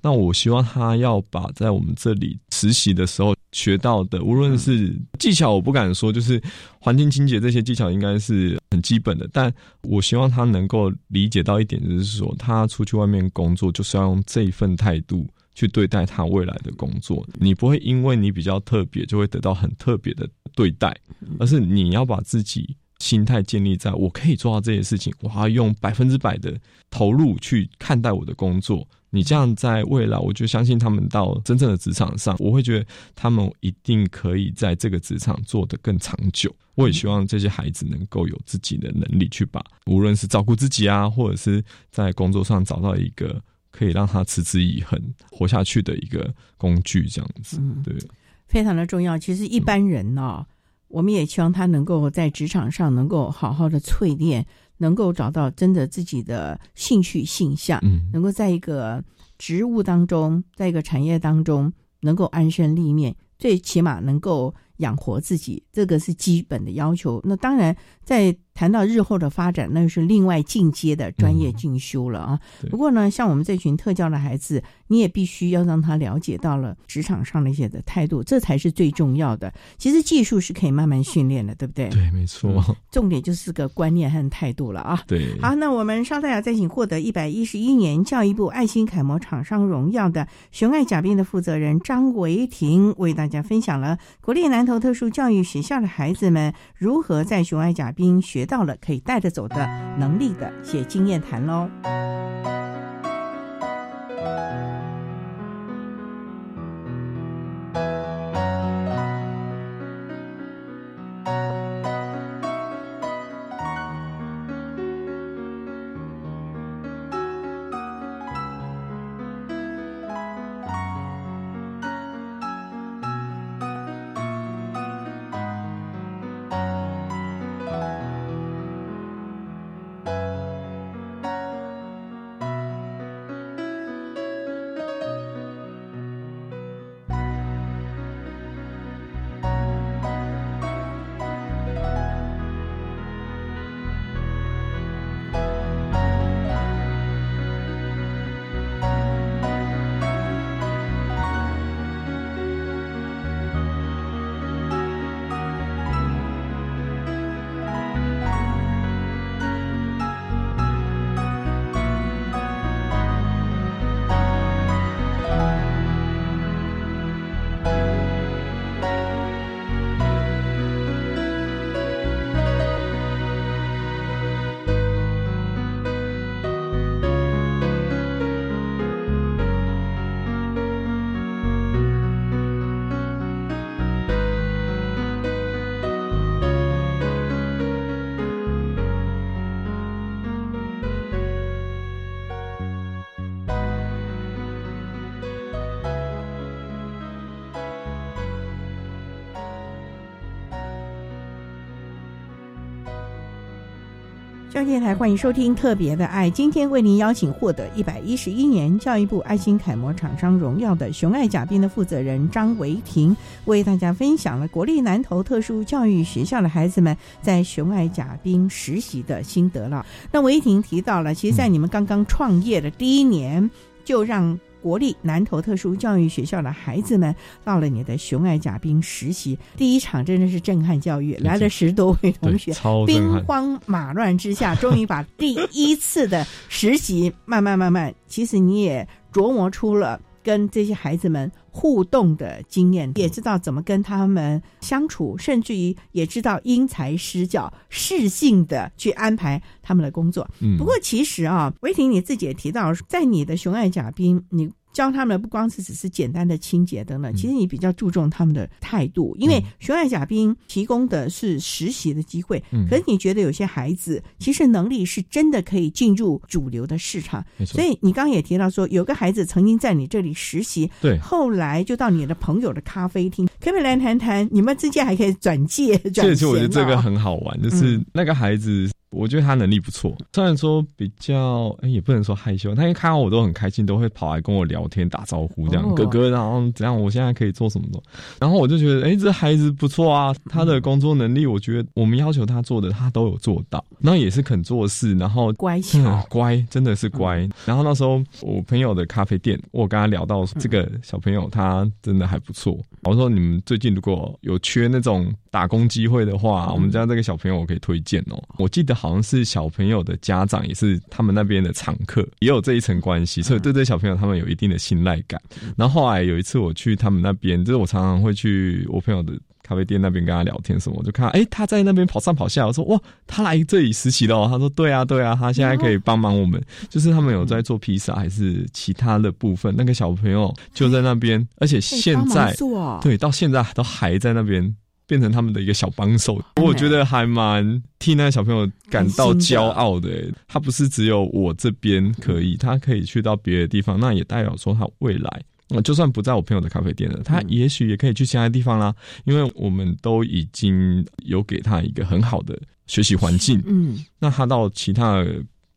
那我希望他要把在我们这里实习的时候学到的，无论是技巧，我不敢说，就是环境清洁这些技巧应该是很基本的，但我希望他能够理解到一点，就是说他出去外面工作就是要用这一份态度。去对待他未来的工作，你不会因为你比较特别就会得到很特别的对待，而是你要把自己心态建立在我可以做到这些事情，我要用百分之百的投入去看待我的工作。你这样在未来，我就相信他们到真正的职场上，我会觉得他们一定可以在这个职场做得更长久。我也希望这些孩子能够有自己的能力去把，无论是照顾自己啊，或者是在工作上找到一个。可以让他持之以恒活下去的一个工具，这样子，对，非常的重要。其实一般人呢，我们也希望他能够在职场上能够好好的淬炼，能够找到真的自己的兴趣性向，嗯，能够在一个职务当中，在一个产业当中能够安身立命，最起码能够养活自己，这个是基本的要求。那当然在。谈到日后的发展，那是另外进阶的专业进修了啊。不过呢，像我们这群特教的孩子，你也必须要让他了解到了职场上的一些的态度，这才是最重要的。其实技术是可以慢慢训练的，对不对？对，没错。重点就是个观念和态度了啊。对。好，那我们稍待啊，再请获得一百一十一年教育部爱心楷模厂商荣耀的雄爱甲兵的负责人张维婷，为大家分享了国立南头特殊教育学校的孩子们如何在雄爱甲兵学。学到了可以带着走的能力的，写经验谈喽。电台欢迎收听《特别的爱》，今天为您邀请获得一百一十一年教育部爱心楷模厂商荣耀的雄爱甲兵的负责人张维婷，为大家分享了国立南投特殊教育学校的孩子们在雄爱甲兵实习的心得了。那维婷提到了，其实，在你们刚刚创业的第一年，就让。国立南投特殊教育学校的孩子们到了你的熊爱甲兵实习，第一场真的是震撼教育，来了十多位同学，兵荒马乱之下，终于把第一次的实习慢慢慢慢，其实你也琢磨出了跟这些孩子们互动的经验，也知道怎么跟他们相处，甚至于也知道因材施教、适性的去安排他们的工作。不过其实啊，维婷你自己也提到，在你的雄爱甲兵，你。教他们不光是只是简单的清洁等等，其实你比较注重他们的态度，因为学外甲兵提供的是实习的机会。嗯，可是你觉得有些孩子其实能力是真的可以进入主流的市场，所以你刚刚也提到说，有个孩子曾经在你这里实习，对，后来就到你的朋友的咖啡厅，可不可以来谈谈你们之间还可以转介？[laughs] 这次我觉得这个很好玩，就是那个孩子。我觉得他能力不错，虽然说比较，哎，也不能说害羞，他一看到我都很开心，都会跑来跟我聊天、打招呼，这样哥哥，然后怎样？我现在可以做什么的？然后我就觉得，哎，这孩子不错啊，他的工作能力，我觉得我们要求他做的，他都有做到，然后也是肯做事，然后乖巧，乖，真的是乖。然后那时候我朋友的咖啡店，我跟他聊到这个小朋友，他真的还不错。我说你们最近如果有缺那种打工机会的话，我们家这个小朋友我可以推荐哦。我记得好像是小朋友的家长也是他们那边的常客，也有这一层关系，所以对这小朋友他们有一定的信赖感。然后后来有一次我去他们那边，就是我常常会去我朋友的咖啡店那边跟他聊天什么，我就看哎他在那边跑上跑下，我说哇他来这里实习了，他说对啊对啊，他现在可以帮忙我们，就是他们有在做披萨还是其他的部分，那个小朋友就在那边，而且现在对到现在都还在那边。变成他们的一个小帮手，我觉得还蛮替那小朋友感到骄傲的。他不是只有我这边可以，他可以去到别的地方，那也代表说他未来，就算不在我朋友的咖啡店了，他也许也可以去其他地方啦。因为我们都已经有给他一个很好的学习环境，嗯，那他到其他。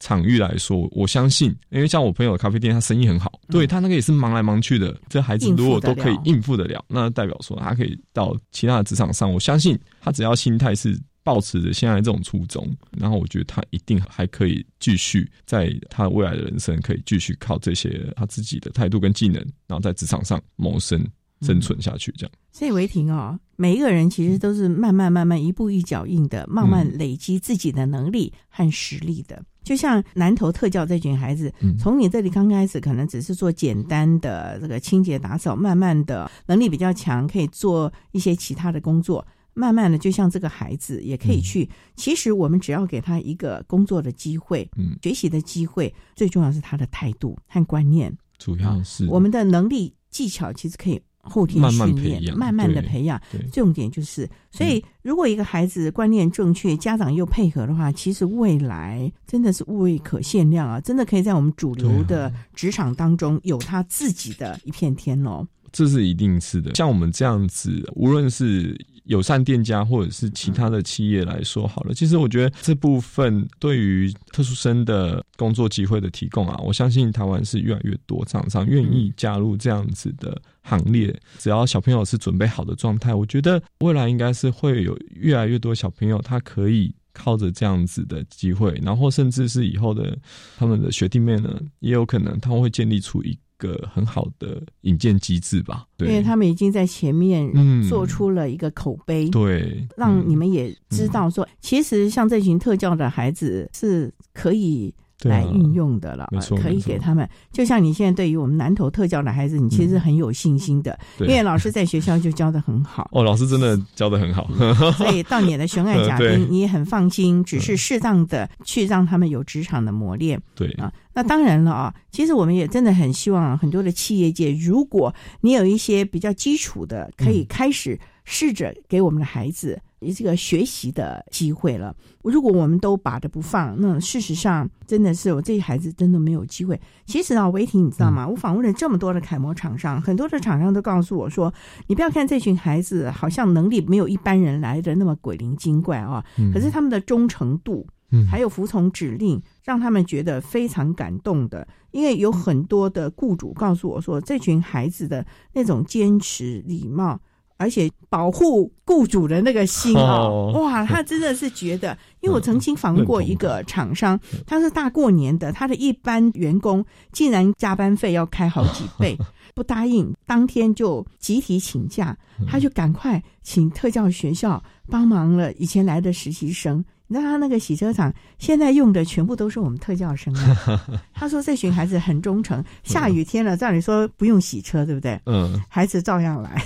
场域来说，我相信，因为像我朋友的咖啡店，他生意很好，对他那个也是忙来忙去的。这孩子如果都可以应付得了，那代表说他可以到其他的职场上。我相信他只要心态是保持着现在这种初衷，然后我觉得他一定还可以继续在他未来的人生可以继续靠这些他自己的态度跟技能，然后在职场上谋生生存下去。这样，所以维婷哦，每一个人其实都是慢慢慢慢一步一脚印的，慢慢累积自己的能力和实力的。就像南投特教这群孩子，从你这里刚开始可能只是做简单的这个清洁打扫，慢慢的能力比较强，可以做一些其他的工作。慢慢的，就像这个孩子也可以去。其实我们只要给他一个工作的机会，嗯学习的机会，最重要是他的态度和观念。主要是我们的能力技巧，其实可以。后天训练，慢慢的培养，重点就是，所以如果一个孩子观念正确，家长又配合的话，其实未来真的是未可限量啊！真的可以在我们主流的职场当中有他自己的一片天哦。这是一定是的，像我们这样子，无论是。友善店家或者是其他的企业来说好了，其实我觉得这部分对于特殊生的工作机会的提供啊，我相信台湾是越来越多厂商愿意加入这样子的行列。只要小朋友是准备好的状态，我觉得未来应该是会有越来越多小朋友他可以靠着这样子的机会，然后甚至是以后的他们的学弟妹呢，也有可能他们会建立出一。个很好的引荐机制吧，对因为他们已经在前面做出了一个口碑，对，让你们也知道说，其实像这群特教的孩子是可以。来运用的了，可以给他们。就像你现在对于我们南投特教的孩子，你其实很有信心的，因为老师在学校就教的很好。[laughs] 哦，老师真的教的很好，所以到你的悬案嘉宾，你也很放心，只是适当的去让他们有职场的磨练。对啊，那当然了啊，其实我们也真的很希望很多的企业界，如果你有一些比较基础的，可以开始试着给我们的孩子。这个学习的机会了。如果我们都把着不放，那事实上真的是我这些孩子真的没有机会。其实啊，维婷，你知道吗？我访问了这么多的楷模厂商，很多的厂商都告诉我说：“你不要看这群孩子，好像能力没有一般人来的那么鬼灵精怪啊，可是他们的忠诚度，还有服从指令，让他们觉得非常感动的。因为有很多的雇主告诉我说，这群孩子的那种坚持、礼貌。”而且保护雇主的那个心哦，哇，他真的是觉得，因为我曾经访问过一个厂商，他是大过年的，他的一般员工竟然加班费要开好几倍，[laughs] 不答应，当天就集体请假，他就赶快请特教学校帮忙了以前来的实习生。你知道他那个洗车场现在用的全部都是我们特教生啊。[laughs] 他说这群孩子很忠诚，下雨天了照理说不用洗车，对不对？嗯，孩子照样来。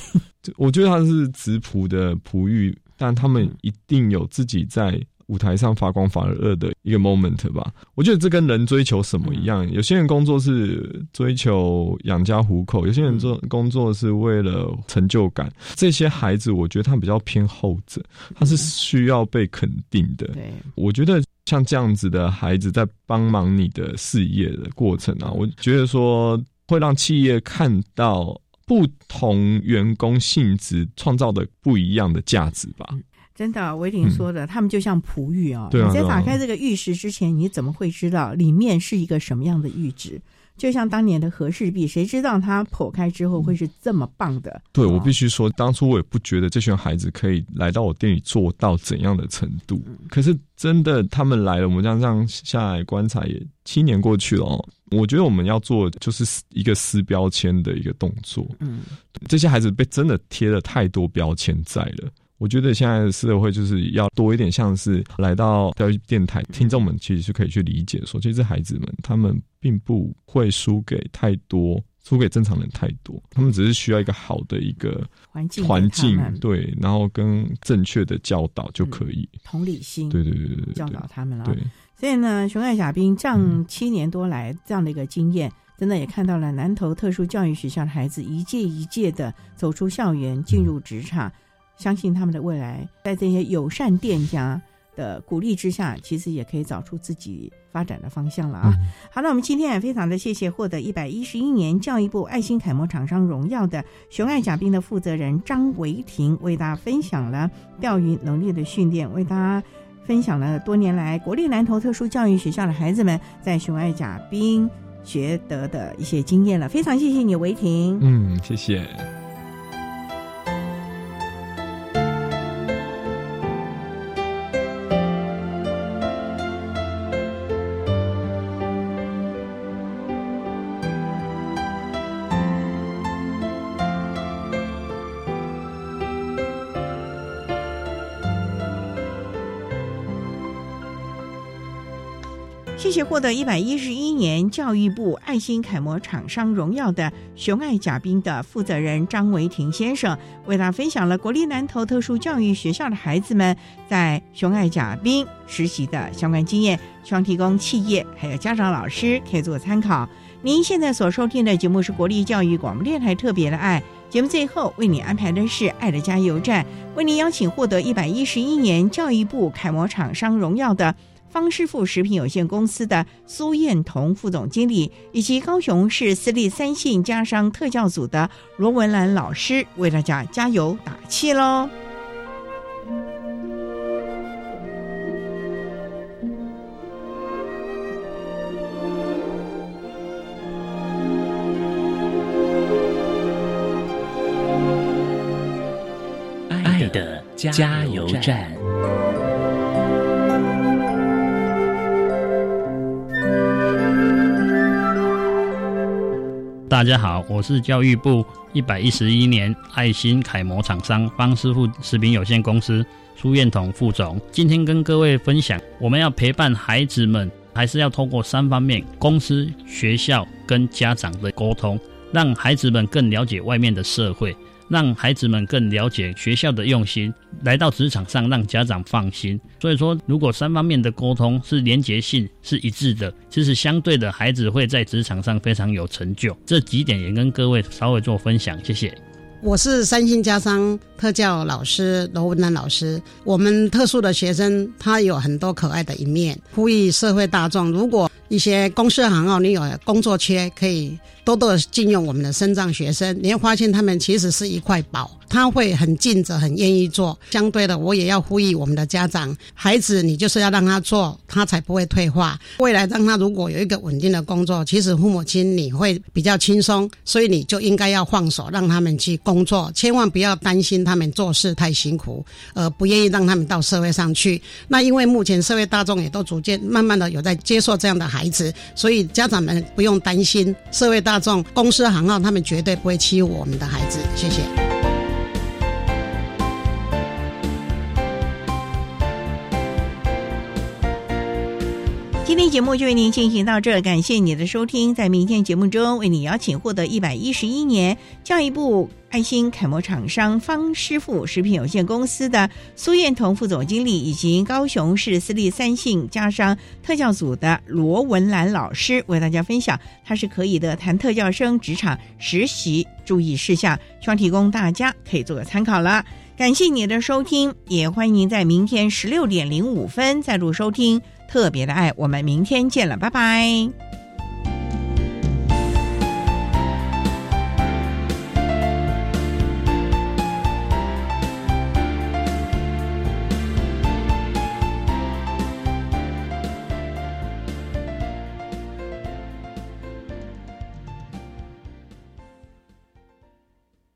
我觉得他是直仆的璞玉，但他们一定有自己在舞台上发光发热的一个 moment 吧。我觉得这跟人追求什么一样，有些人工作是追求养家糊口，有些人做工作是为了成就感。这些孩子，我觉得他比较偏后者，他是需要被肯定的。对，我觉得像这样子的孩子在帮忙你的事业的过程啊，我觉得说会让企业看到。不同员工性质创造的不一样的价值吧。真的，维林说的，他们就像璞玉哦。对在打开这个玉石之前，你怎么会知道里面是一个什么样的玉质？就像当年的和氏璧，谁知道它剖开之后会是这么棒的？对我必须说，当初我也不觉得这群孩子可以来到我店里做到怎样的程度。可是真的，他们来了，我们这样这样下来观察，也七年过去了哦。我觉得我们要做就是一个撕标签的一个动作。嗯，这些孩子被真的贴了太多标签在了。我觉得现在的社会就是要多一点，像是来到教育电台，听众们其实是可以去理解说，其实孩子们他们并不会输给太多，输给正常人太多，他们只是需要一个好的一个环境给环境对，然后跟正确的教导就可以。同理心，对对对对对，教导他们了。对，所以呢，熊爱小兵这样七年多来这样的一个经验，真的也看到了南投特殊教育学校的孩子一届一届的走出校园，进入职场，相信他们的未来，在这些友善店家的鼓励之下，其实也可以找出自己发展的方向了啊。好，那我们今天也非常的谢谢获得一百一十一年教育部爱心楷模厂商荣耀的熊爱甲兵的负责人张维婷，为大家分享了钓鱼能力的训练，为大家。分享了多年来国立南投特殊教育学校的孩子们在熊爱甲兵学得的一些经验了，非常谢谢你，维婷。嗯，谢谢。谢谢获得一百一十一年教育部爱心楷模厂商荣耀的熊爱甲兵的负责人张维婷先生，为他分享了国立南投特殊教育学校的孩子们在熊爱甲兵实习的相关经验，希望提供企业还有家长、老师可以做参考。您现在所收听的节目是国立教育广播电台特别的爱节目，最后为你安排的是爱的加油站，为您邀请获得一百一十一年教育部楷模厂商荣耀的。方师傅食品有限公司的苏燕彤副总经理，以及高雄市私立三信家商特教组的罗文兰老师，为大家加油打气喽！爱的加油站。大家好，我是教育部一百一十一年爱心楷模厂商方师傅食品有限公司苏燕彤副总。今天跟各位分享，我们要陪伴孩子们，还是要通过三方面：公司、学校跟家长的沟通，让孩子们更了解外面的社会。让孩子们更了解学校的用心，来到职场上让家长放心。所以说，如果三方面的沟通是连结性是一致的，其实相对的孩子会在职场上非常有成就。这几点也跟各位稍微做分享，谢谢。我是三星家商特教老师罗文兰老师。我们特殊的学生他有很多可爱的一面，呼吁社会大众，如果一些公司行号你有工作缺，可以多多的禁用我们的身障学生。你会发现他们其实是一块宝，他会很尽责，很愿意做。相对的，我也要呼吁我们的家长，孩子你就是要让他做，他才不会退化。未来让他如果有一个稳定的工作，其实父母亲你会比较轻松，所以你就应该要放手让他们去工作，千万不要担心他们做事太辛苦，呃，不愿意让他们到社会上去。那因为目前社会大众也都逐渐慢慢的有在接受这样的孩子，所以家长们不用担心，社会大众、公司行号他们绝对不会欺负我们的孩子。谢谢。今天节目就为您进行到这，感谢你的收听。在明天节目中，为你邀请获得一百一十一年教育部爱心楷模厂商方师傅食品有限公司的苏燕彤副总经理，以及高雄市私立三信家商特教组的罗文兰老师，为大家分享他是可以的谈特教生职场实习注意事项，希望提供大家可以做个参考了。感谢你的收听，也欢迎您在明天十六点零五分再度收听。特别的爱，我们明天见了，拜拜。